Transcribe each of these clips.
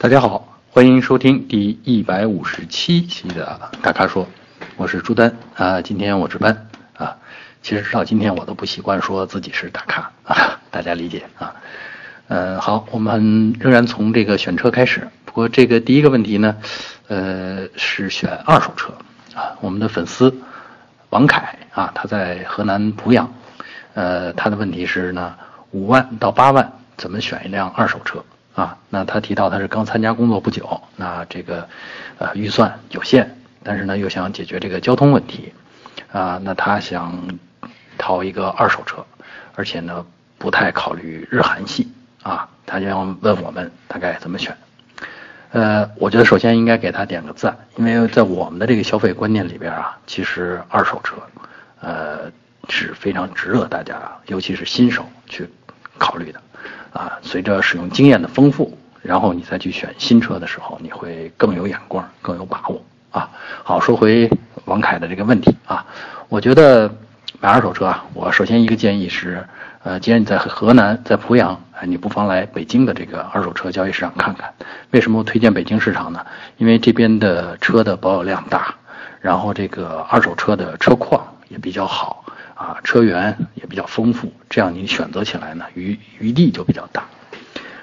大家好，欢迎收听第一百五十七期的大咖说，我是朱丹啊，今天我值班啊。其实直到今天我都不习惯说自己是大咖啊，大家理解啊。嗯，好，我们仍然从这个选车开始。不过这个第一个问题呢，呃，是选二手车啊。我们的粉丝王凯啊，他在河南濮阳，呃，他的问题是呢，五万到八万怎么选一辆二手车？啊，那他提到他是刚参加工作不久，那这个，呃，预算有限，但是呢又想解决这个交通问题，啊，那他想淘一个二手车，而且呢不太考虑日韩系，啊，他要问我们大概怎么选，呃，我觉得首先应该给他点个赞，因为在我们的这个消费观念里边啊，其实二手车，呃是非常值得大家，尤其是新手去考虑的。啊，随着使用经验的丰富，然后你再去选新车的时候，你会更有眼光，更有把握啊。好，说回王凯的这个问题啊，我觉得买二手车啊，我首先一个建议是，呃，既然你在河南，在濮阳，你不妨来北京的这个二手车交易市场看看。为什么推荐北京市场呢？因为这边的车的保有量大，然后这个二手车的车况也比较好。啊，车源也比较丰富，这样你选择起来呢余余地就比较大。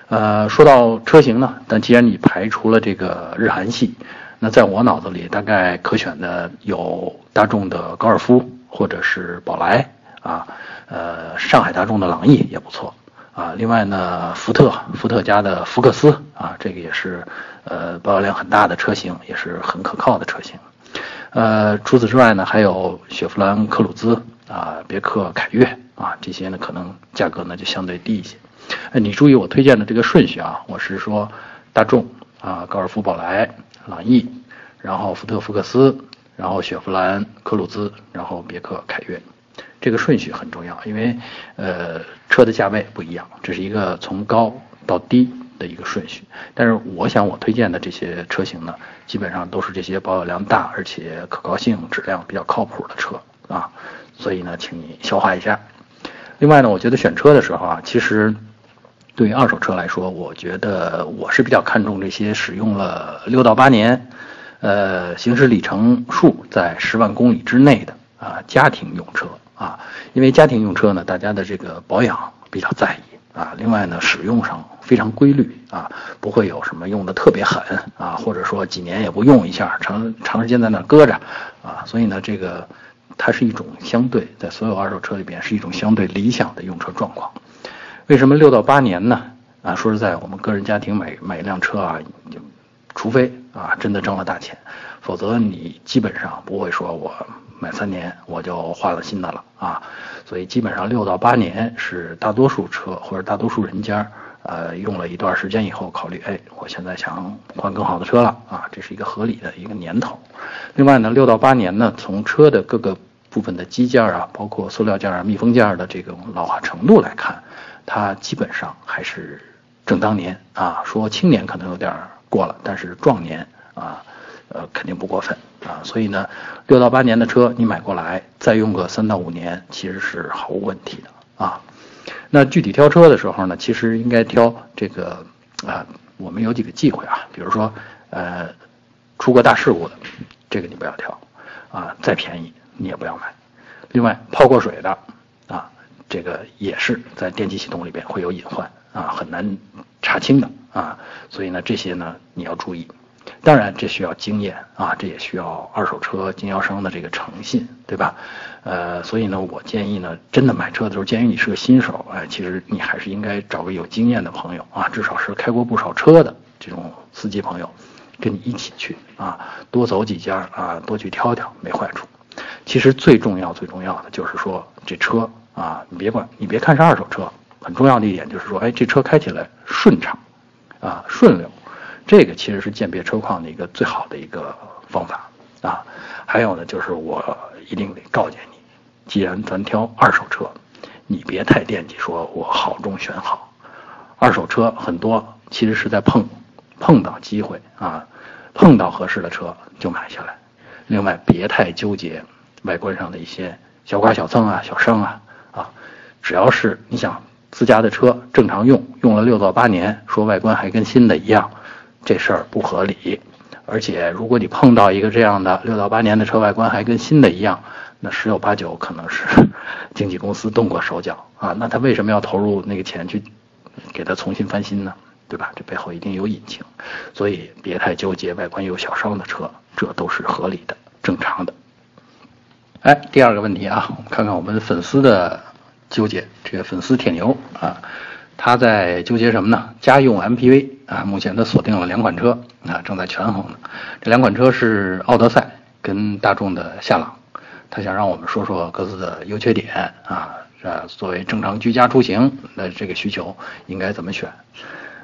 呃，说到车型呢，但既然你排除了这个日韩系，那在我脑子里大概可选的有大众的高尔夫或者是宝来啊，呃，上海大众的朗逸也不错啊。另外呢，福特福特家的福克斯啊，这个也是呃保有量很大的车型，也是很可靠的车型。呃，除此之外呢，还有雪佛兰科鲁兹。啊，别克凯越啊，这些呢可能价格呢就相对低一些。哎，你注意我推荐的这个顺序啊，我是说大众啊，高尔夫、宝来、朗逸，然后福特福克斯，然后雪佛兰科鲁兹，然后别克凯越，这个顺序很重要，因为呃车的价位不一样，这是一个从高到低的一个顺序。但是我想我推荐的这些车型呢，基本上都是这些保有量大而且可靠性、质量比较靠谱的车啊。所以呢，请你消化一下。另外呢，我觉得选车的时候啊，其实对于二手车来说，我觉得我是比较看重这些使用了六到八年，呃，行驶里程数在十万公里之内的啊家庭用车啊。因为家庭用车呢，大家的这个保养比较在意啊。另外呢，使用上非常规律啊，不会有什么用的特别狠啊，或者说几年也不用一下，长长时间在那搁着啊。所以呢，这个。它是一种相对在所有二手车里边是一种相对理想的用车状况。为什么六到八年呢？啊，说实在，我们个人家庭买买一辆车啊，就除非啊真的挣了大钱，否则你基本上不会说我买三年我就换了新的了啊。所以基本上六到八年是大多数车或者大多数人家呃用了一段时间以后考虑，哎，我现在想换更好的车了啊，这是一个合理的一个年头。另外呢，六到八年呢，从车的各个部分的机件啊，包括塑料件啊、密封件的这种老化程度来看，它基本上还是正当年啊。说青年可能有点过了，但是壮年啊，呃，肯定不过分啊。所以呢，六到八年的车你买过来，再用个三到五年，其实是毫无问题的啊。那具体挑车的时候呢，其实应该挑这个啊，我们有几个忌讳啊，比如说呃，出过大事故的。这个你不要挑，啊，再便宜你也不要买。另外，泡过水的，啊，这个也是在电气系统里边会有隐患，啊，很难查清的，啊，所以呢，这些呢你要注意。当然，这需要经验，啊，这也需要二手车经销商的这个诚信，对吧？呃，所以呢，我建议呢，真的买车的时候，鉴于你是个新手，哎，其实你还是应该找个有经验的朋友，啊，至少是开过不少车的这种司机朋友。跟你一起去啊，多走几家啊，多去挑挑，没坏处。其实最重要、最重要的就是说，这车啊，你别管，你别看是二手车，很重要的一点就是说，哎，这车开起来顺畅，啊，顺溜。这个其实是鉴别车况的一个最好的一个方法啊。还有呢，就是我一定得告诫你，既然咱挑二手车，你别太惦记说我好中选好。二手车很多其实是在碰。碰到机会啊，碰到合适的车就买下来。另外，别太纠结外观上的一些小刮小蹭啊、小伤啊啊，只要是你想自家的车正常用，用了六到八年，说外观还跟新的一样，这事儿不合理。而且如果你碰到一个这样的六到八年的车外观还跟新的一样，那十有八九可能是经纪公司动过手脚啊。那他为什么要投入那个钱去给他重新翻新呢？对吧？这背后一定有隐情，所以别太纠结外观有小伤的车，这都是合理的、正常的。哎，第二个问题啊，我们看看我们粉丝的纠结。这个粉丝铁牛啊，他在纠结什么呢？家用 MPV 啊，目前他锁定了两款车啊，正在权衡呢。这两款车是奥德赛跟大众的夏朗，他想让我们说说各自的优缺点啊，啊，作为正常居家出行的这个需求应该怎么选？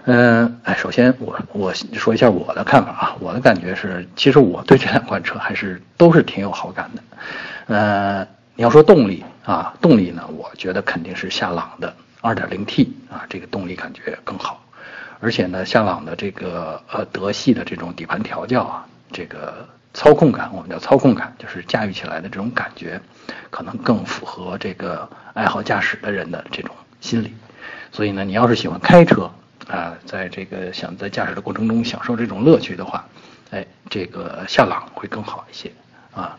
嗯，哎，首先我我说一下我的看法啊，我的感觉是，其实我对这两款车还是都是挺有好感的。呃，你要说动力啊，动力呢，我觉得肯定是夏朗的 2.0T 啊，这个动力感觉更好。而且呢，夏朗的这个呃德系的这种底盘调教啊，这个操控感，我们叫操控感，就是驾驭起来的这种感觉，可能更符合这个爱好驾驶的人的这种心理。所以呢，你要是喜欢开车。啊，在这个想在驾驶的过程中享受这种乐趣的话，哎，这个夏朗会更好一些啊。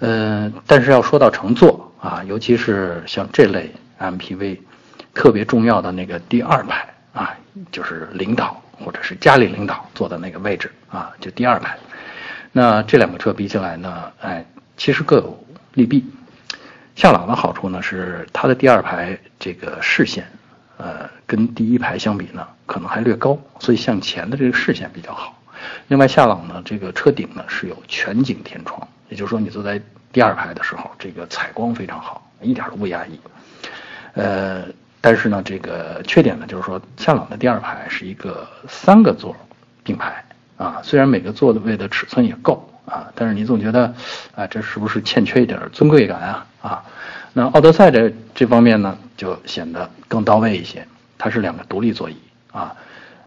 嗯，但是要说到乘坐啊，尤其是像这类 MPV，特别重要的那个第二排，就是领导或者是家里领导坐的那个位置啊，就第二排。那这两个车比起来呢，哎，其实各有利弊。夏朗的好处呢是它的第二排这个视线。呃，跟第一排相比呢，可能还略高，所以向前的这个视线比较好。另外，夏朗呢，这个车顶呢是有全景天窗，也就是说你坐在第二排的时候，这个采光非常好，一点都不压抑。呃，但是呢，这个缺点呢，就是说夏朗的第二排是一个三个座并排啊，虽然每个座位的尺寸也够啊，但是你总觉得啊，这是不是欠缺一点尊贵感啊？啊？那奥德赛这这方面呢，就显得更到位一些。它是两个独立座椅啊，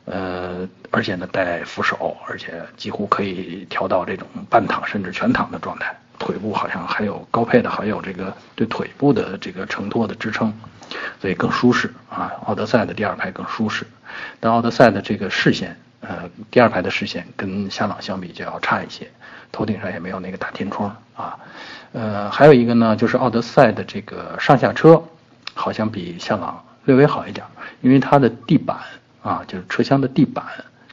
呃，而且呢带扶手，而且几乎可以调到这种半躺甚至全躺的状态。腿部好像还有高配的，还有这个对腿部的这个承托的支撑，所以更舒适啊。奥德赛的第二排更舒适，但奥德赛的这个视线，呃，第二排的视线跟夏朗相比就要差一些，头顶上也没有那个大天窗啊。呃，还有一个呢，就是奥德赛的这个上下车，好像比夏朗略微好一点，因为它的地板啊，就是车厢的地板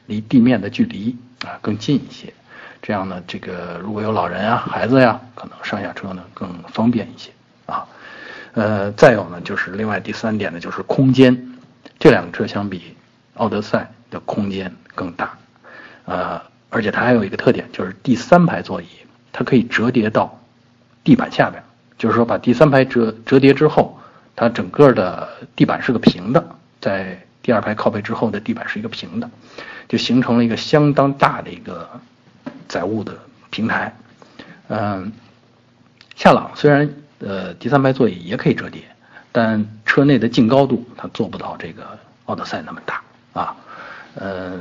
离地面的距离啊更近一些，这样呢，这个如果有老人啊、孩子呀，可能上下车呢更方便一些啊。呃，再有呢，就是另外第三点呢，就是空间，这两个车相比，奥德赛的空间更大，呃，而且它还有一个特点，就是第三排座椅它可以折叠到。地板下边，就是说把第三排折折叠之后，它整个的地板是个平的，在第二排靠背之后的地板是一个平的，就形成了一个相当大的一个载物的平台。嗯，夏朗虽然呃第三排座椅也可以折叠，但车内的净高度它做不到这个奥德赛那么大啊。呃，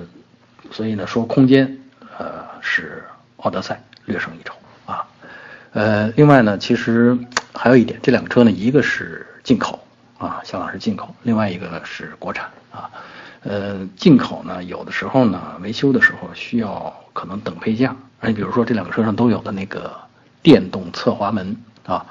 所以呢说空间呃是奥德赛略胜一筹啊。呃，另外呢，其实还有一点，这两个车呢，一个是进口啊，夏朗是进口，另外一个是国产啊。呃，进口呢，有的时候呢，维修的时候需要可能等配件，你比如说这两个车上都有的那个电动侧滑门啊，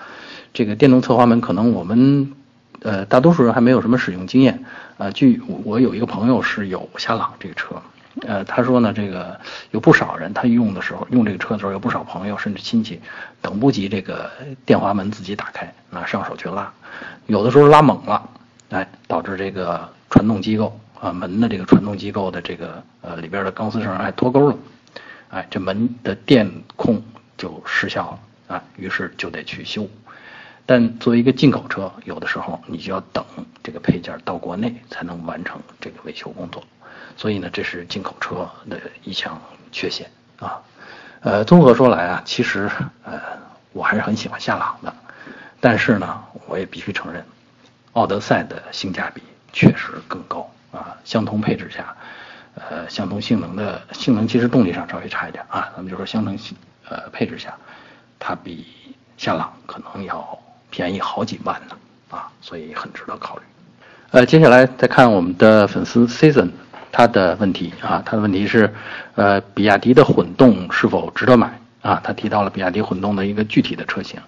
这个电动侧滑门可能我们呃大多数人还没有什么使用经验啊。据我有一个朋友是有夏朗这个车。呃，他说呢，这个有不少人，他用的时候用这个车的时候，有不少朋友甚至亲戚，等不及这个电滑门自己打开，啊上手去拉，有的时候拉猛了，哎，导致这个传动机构啊门的这个传动机构的这个呃里边的钢丝绳哎脱钩了，哎，这门的电控就失效了啊，于是就得去修。但作为一个进口车，有的时候你就要等这个配件到国内才能完成这个维修工作。所以呢，这是进口车的一项缺陷啊。呃，综合说来啊，其实呃，我还是很喜欢夏朗的，但是呢，我也必须承认，奥德赛的性价比确实更高啊。相同配置下，呃，相同性能的性能，其实动力上稍微差一点啊。咱们就说相同性呃配置下，它比夏朗可能要便宜好几万呢啊，所以很值得考虑。呃，接下来再看我们的粉丝 Season。他的问题啊，他的问题是，呃，比亚迪的混动是否值得买啊？他提到了比亚迪混动的一个具体的车型，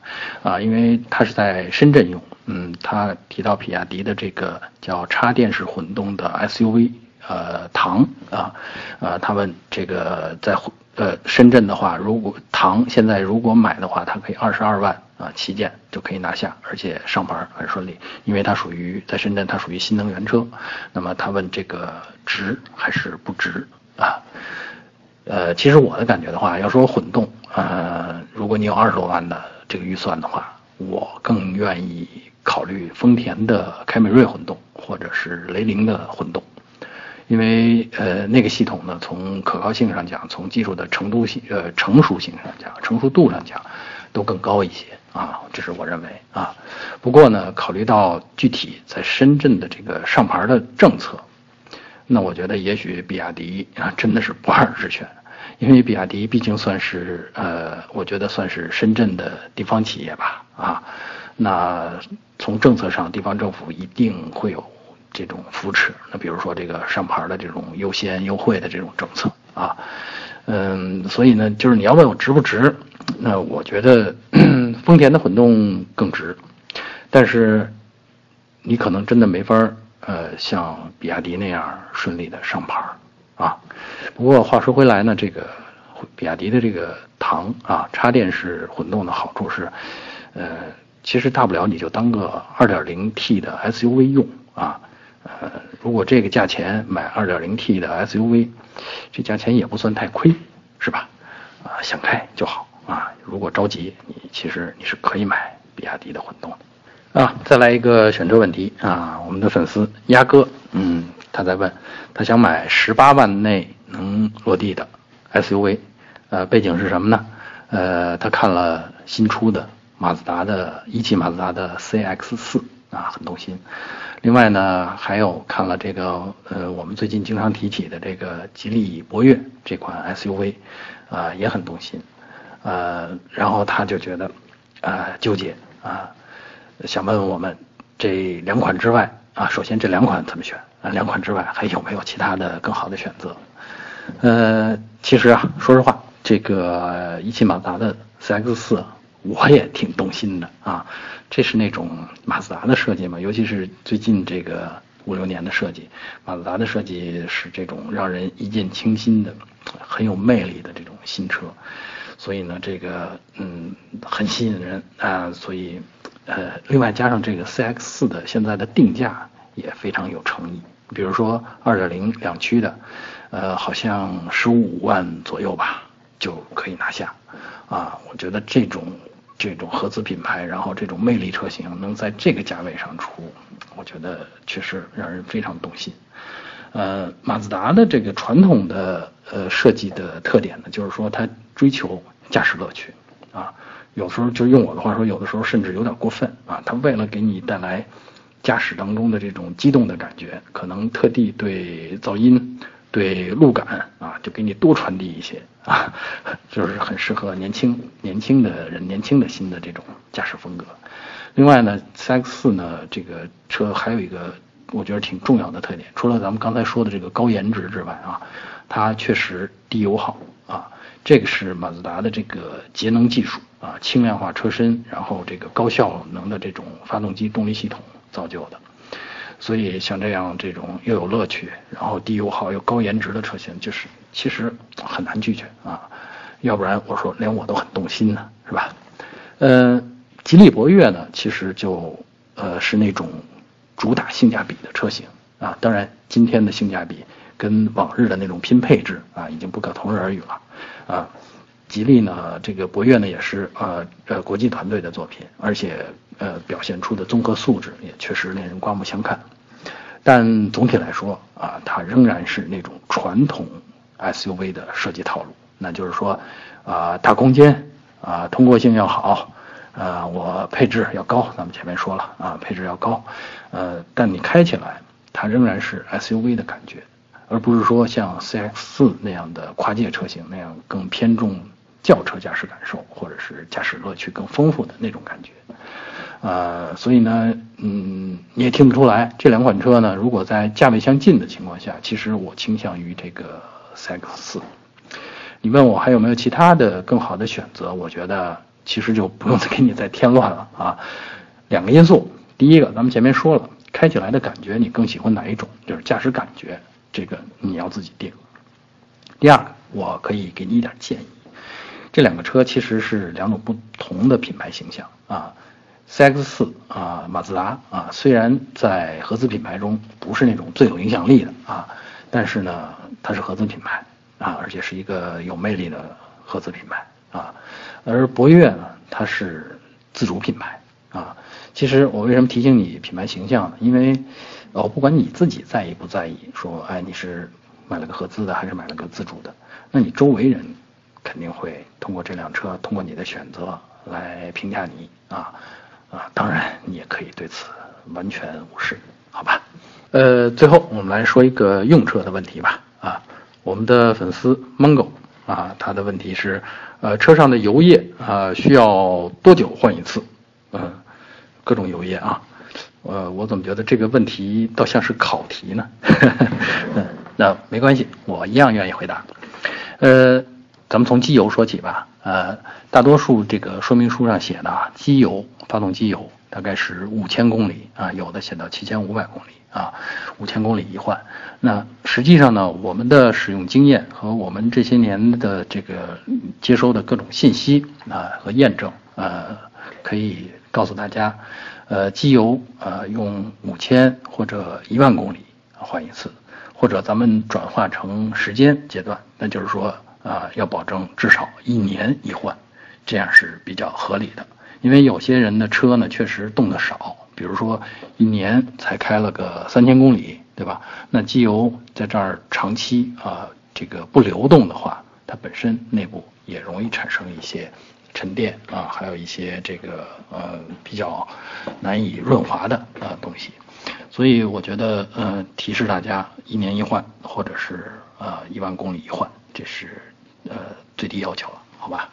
啊，因为他是在深圳用，嗯，他提到比亚迪的这个叫插电式混动的 SUV，呃，唐啊，呃，他问这个在呃深圳的话，如果唐现在如果买的话，它可以二十二万。啊，旗舰就可以拿下，而且上牌很顺利，因为它属于在深圳，它属于新能源车。那么他问这个值还是不值啊？呃，其实我的感觉的话，要说混动，呃，如果你有二十多万的这个预算的话，我更愿意考虑丰田的凯美瑞混动，或者是雷凌的混动，因为呃那个系统呢，从可靠性上讲，从技术的程度性呃成熟性上讲，成熟度上讲，都更高一些。啊，这是我认为啊。不过呢，考虑到具体在深圳的这个上牌的政策，那我觉得也许比亚迪啊真的是不二之选，因为比亚迪毕竟算是呃，我觉得算是深圳的地方企业吧啊。那从政策上，地方政府一定会有这种扶持。那比如说这个上牌的这种优先优惠的这种政策啊，嗯，所以呢，就是你要问我值不值？那我觉得 丰田的混动更值，但是你可能真的没法呃像比亚迪那样顺利的上牌。不过话说回来呢，这个比亚迪的这个唐啊插电式混动的好处是，呃，其实大不了你就当个 2.0T 的 SUV 用啊，呃，如果这个价钱买 2.0T 的 SUV，这价钱也不算太亏，是吧？啊，想开就好。啊，如果着急，你其实你是可以买比亚迪的混动的啊。再来一个选车问题啊，我们的粉丝鸭哥，嗯，他在问，他想买十八万内能落地的 SUV，呃，背景是什么呢？呃，他看了新出的马自达的一汽马自达的 CX-4 啊，很动心。另外呢，还有看了这个呃，我们最近经常提起的这个吉利博越这款 SUV，啊，也很动心。呃，然后他就觉得，呃，纠结啊，想问问我们这两款之外啊，首先这两款怎么选啊？两款之外还有没有其他的更好的选择？呃，其实啊，说实话，这个一汽马自达的 CX-4 我也挺动心的啊。这是那种马自达的设计嘛，尤其是最近这个五六年的设计，马自达的设计是这种让人一见倾心的、很有魅力的这种新车。所以呢，这个嗯很吸引人啊，所以呃，另外加上这个 CX 四的现在的定价也非常有诚意，比如说二点零两驱的，呃，好像十五万左右吧就可以拿下啊。我觉得这种这种合资品牌，然后这种魅力车型能在这个价位上出，我觉得确实让人非常动心。呃，马自达的这个传统的呃设计的特点呢，就是说它追求驾驶乐趣啊，有时候就用我的话说，有的时候甚至有点过分啊。它为了给你带来驾驶当中的这种激动的感觉，可能特地对噪音、对路感啊，就给你多传递一些啊，就是很适合年轻年轻的人、年轻的新的这种驾驶风格。另外呢，CX-4 呢这个车还有一个。我觉得挺重要的特点，除了咱们刚才说的这个高颜值之外啊，它确实低油耗啊，这个是马自达的这个节能技术啊，轻量化车身，然后这个高效能的这种发动机动力系统造就的。所以像这样这种又有乐趣，然后低油耗又高颜值的车型，就是其实很难拒绝啊，要不然我说连我都很动心呢，是吧？呃，吉利博越呢，其实就呃是那种。主打性价比的车型啊，当然今天的性价比跟往日的那种拼配置啊，已经不可同日而语了啊。吉利呢，这个博越呢也是呃呃国际团队的作品，而且呃表现出的综合素质也确实令人刮目相看。但总体来说啊，它仍然是那种传统 SUV 的设计套路，那就是说啊大空间啊通过性要好。呃，我配置要高，咱们前面说了啊，配置要高，呃，但你开起来它仍然是 SUV 的感觉，而不是说像 CX-4 那样的跨界车型那样更偏重轿车驾驶感受，或者是驾驶乐趣更丰富的那种感觉。呃，所以呢，嗯，你也听不出来，这两款车呢，如果在价位相近的情况下，其实我倾向于这个 CX 四。你问我还有没有其他的更好的选择？我觉得其实就不用再给你再添乱了啊。两个因素，第一个，咱们前面说了，开起来的感觉你更喜欢哪一种？就是驾驶感觉，这个你要自己定。第二个，我可以给你一点建议，这两个车其实是两种不同的品牌形象啊。CX 四啊，马自达啊，虽然在合资品牌中不是那种最有影响力的啊，但是呢，它是合资品牌。啊，而且是一个有魅力的合资品牌啊，而博越呢，它是自主品牌啊。其实我为什么提醒你品牌形象呢？因为哦，不管你自己在意不在意，说哎你是买了个合资的还是买了个自主的，那你周围人肯定会通过这辆车，通过你的选择来评价你啊啊。当然你也可以对此完全无视，好吧？呃，最后我们来说一个用车的问题吧啊。我们的粉丝 Mango 啊，他的问题是，呃，车上的油液啊，需要多久换一次？嗯，各种油液啊，呃，我怎么觉得这个问题倒像是考题呢？嗯，那没关系，我一样愿意回答。呃，咱们从机油说起吧。呃，大多数这个说明书上写的啊，机油，发动机油大概是五千公里啊，有的写到七千五百公里。啊，五千公里一换。那实际上呢，我们的使用经验和我们这些年的这个接收的各种信息啊和验证，呃，可以告诉大家，呃，机油呃用五千或者一万公里换一次，或者咱们转化成时间阶段，那就是说啊，要保证至少一年一换，这样是比较合理的。因为有些人的车呢，确实动的少。比如说，一年才开了个三千公里，对吧？那机油在这儿长期啊，这个不流动的话，它本身内部也容易产生一些沉淀啊，还有一些这个呃比较难以润滑的啊东西。所以我觉得，呃，提示大家一年一换，或者是呃一万公里一换，这是呃最低要求了，好吧？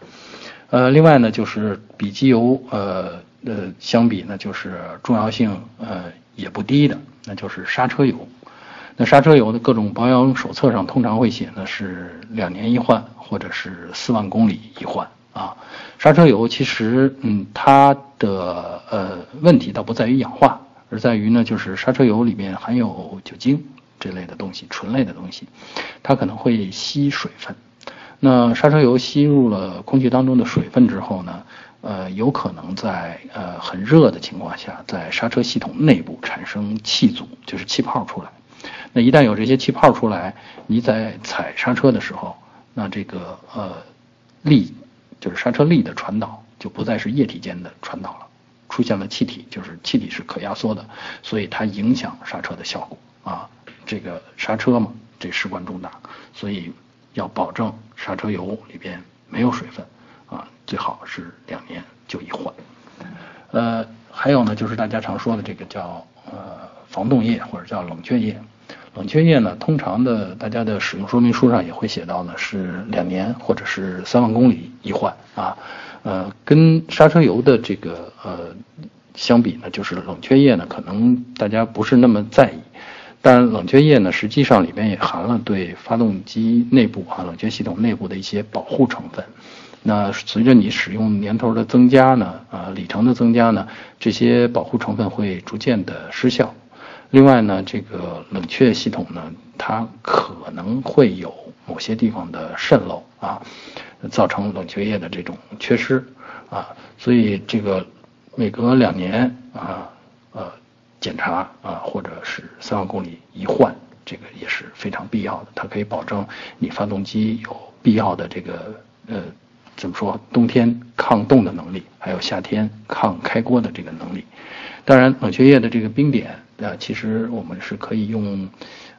呃，另外呢，就是比机油呃。呃，相比呢，就是重要性呃也不低的，那就是刹车油。那刹车油的各种保养手册上通常会写呢是两年一换，或者是四万公里一换啊。刹车油其实嗯，它的呃问题倒不在于氧化，而在于呢就是刹车油里面含有酒精这类的东西，醇类的东西，它可能会吸水分。那刹车油吸入了空气当中的水分之后呢？呃，有可能在呃很热的情况下，在刹车系统内部产生气阻，就是气泡出来。那一旦有这些气泡出来，你在踩刹车的时候，那这个呃力，就是刹车力的传导就不再是液体间的传导了，出现了气体，就是气体是可压缩的，所以它影响刹车的效果啊。这个刹车嘛，这事关重大，所以要保证刹车油里边没有水分。啊，最好是两年就一换。呃，还有呢，就是大家常说的这个叫呃防冻液或者叫冷却液。冷却液呢，通常的大家的使用说明书上也会写到呢是两年或者是三万公里一换啊。呃，跟刹车油的这个呃相比呢，就是冷却液呢，可能大家不是那么在意。但冷却液呢，实际上里边也含了对发动机内部啊冷却系统内部的一些保护成分。那随着你使用年头的增加呢，啊，里程的增加呢，这些保护成分会逐渐的失效。另外呢，这个冷却系统呢，它可能会有某些地方的渗漏啊，造成冷却液的这种缺失啊。所以这个每隔两年啊，呃，检查啊，或者是三万公里一换，这个也是非常必要的。它可以保证你发动机有必要的这个呃。怎么说？冬天抗冻的能力，还有夏天抗开锅的这个能力。当然，冷却液的这个冰点，啊，其实我们是可以用，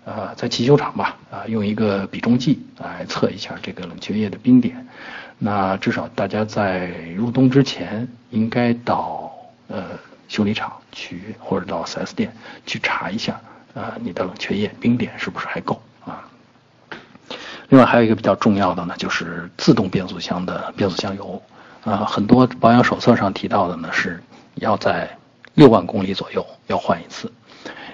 呃，在汽修厂吧，啊，用一个比重计来测一下这个冷却液的冰点。那至少大家在入冬之前，应该到呃修理厂去，或者到 4S 店去查一下，啊，你的冷却液冰点是不是还够啊？另外还有一个比较重要的呢，就是自动变速箱的变速箱油，啊，很多保养手册上提到的呢是要在六万公里左右要换一次，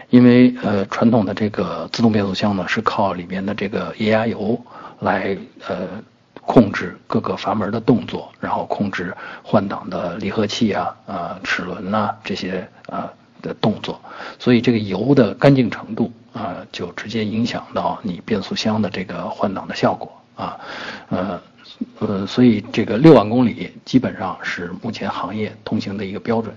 因为呃传统的这个自动变速箱呢是靠里面的这个液压油来呃控制各个阀门的动作，然后控制换挡的离合器啊、啊齿轮呐这些啊的动作，所以这个油的干净程度啊就直接影响到你变速箱的这个换挡的效果啊，呃。呃，所以这个六万公里基本上是目前行业通行的一个标准，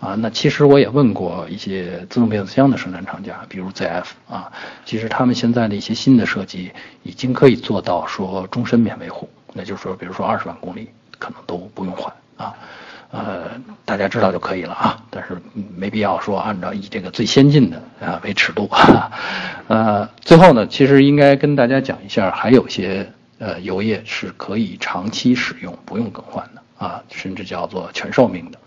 啊，那其实我也问过一些自动变速箱的生产厂家，比如 ZF 啊，其实他们现在的一些新的设计已经可以做到说终身免维护，那就是说，比如说二十万公里可能都不用换啊，呃，大家知道就可以了啊，但是没必要说按照以这个最先进的啊为尺度，呃，最后呢，其实应该跟大家讲一下，还有些。呃，油液是可以长期使用，不用更换的啊，甚至叫做全寿命的。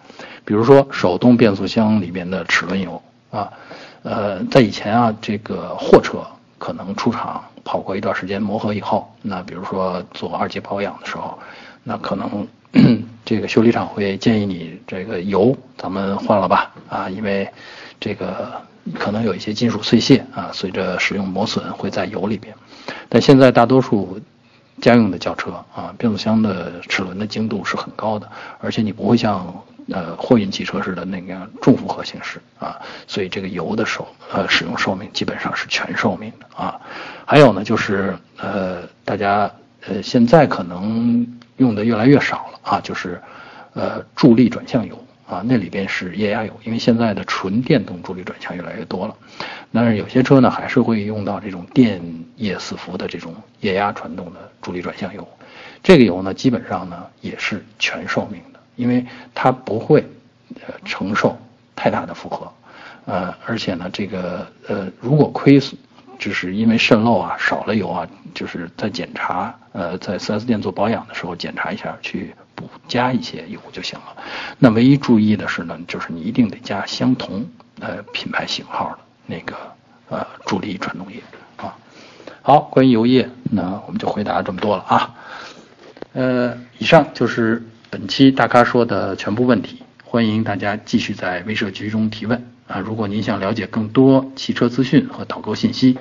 比如说手动变速箱里面的齿轮油啊，呃，在以前啊，这个货车可能出厂跑过一段时间磨合以后，那比如说做二级保养的时候，那可能 这个修理厂会建议你这个油咱们换了吧啊，因为这个可能有一些金属碎屑啊，随着使用磨损会在油里边。但现在大多数家用的轿车啊，变速箱的齿轮的精度是很高的，而且你不会像呃货运汽车似的那个重负荷形式啊，所以这个油的寿呃使用寿命基本上是全寿命的啊。还有呢，就是呃大家呃现在可能用的越来越少了啊，就是呃助力转向油。啊，那里边是液压油，因为现在的纯电动助力转向越来越多了，但是有些车呢还是会用到这种电液四伏的这种液压传动的助力转向油，这个油呢基本上呢也是全寿命，因为它不会承受太大的负荷，呃，而且呢这个呃如果亏损，就是因为渗漏啊少了油啊，就是在检查呃在 4S 店做保养的时候检查一下去。补加一些油就行了。那唯一注意的是呢，就是你一定得加相同呃品牌型号的那个呃助力传动液啊。好，关于油液，那我们就回答这么多了啊。呃，以上就是本期大咖说的全部问题。欢迎大家继续在微社区中提问啊。如果您想了解更多汽车资讯和导购信息，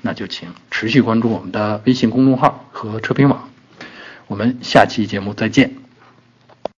那就请持续关注我们的微信公众号和车评网。我们下期节目再见。